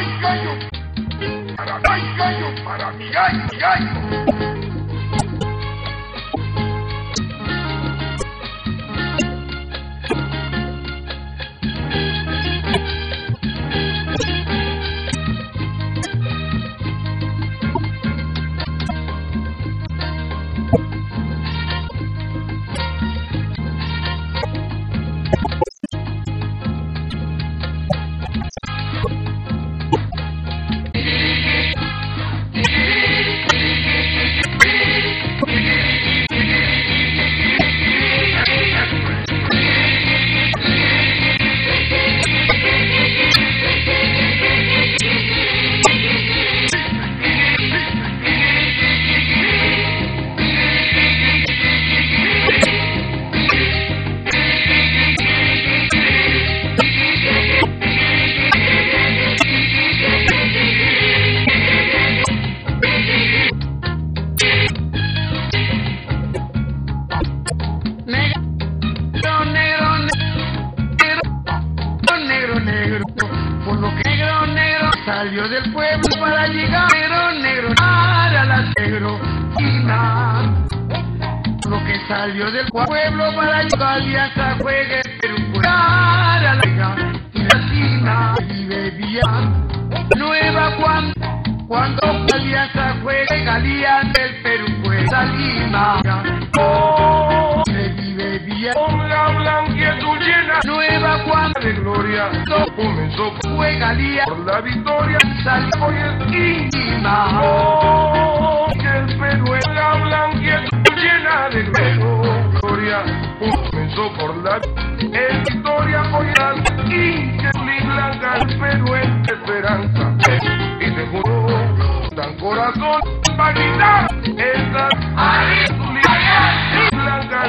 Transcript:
hay gallo, hay gallo para mi gallo, gallo. Salió del pueblo para llegar, negro, negro, para la negro, nada. Lo que salió del pueblo para llegar y hasta juegue, pero liga, y la china y bebía nueva cuando cuando Alianza juegue Galían la blanquitud llena nueva cuando de gloria, comenzó fue Galían por la victoria. salió Hoy es íntima Oh, que el Perú es la llena de gloria. Comenzó por la victoria hoy es y mi blanca el Perú es esperanza. Y se juró dan corazón para gritar estas blanca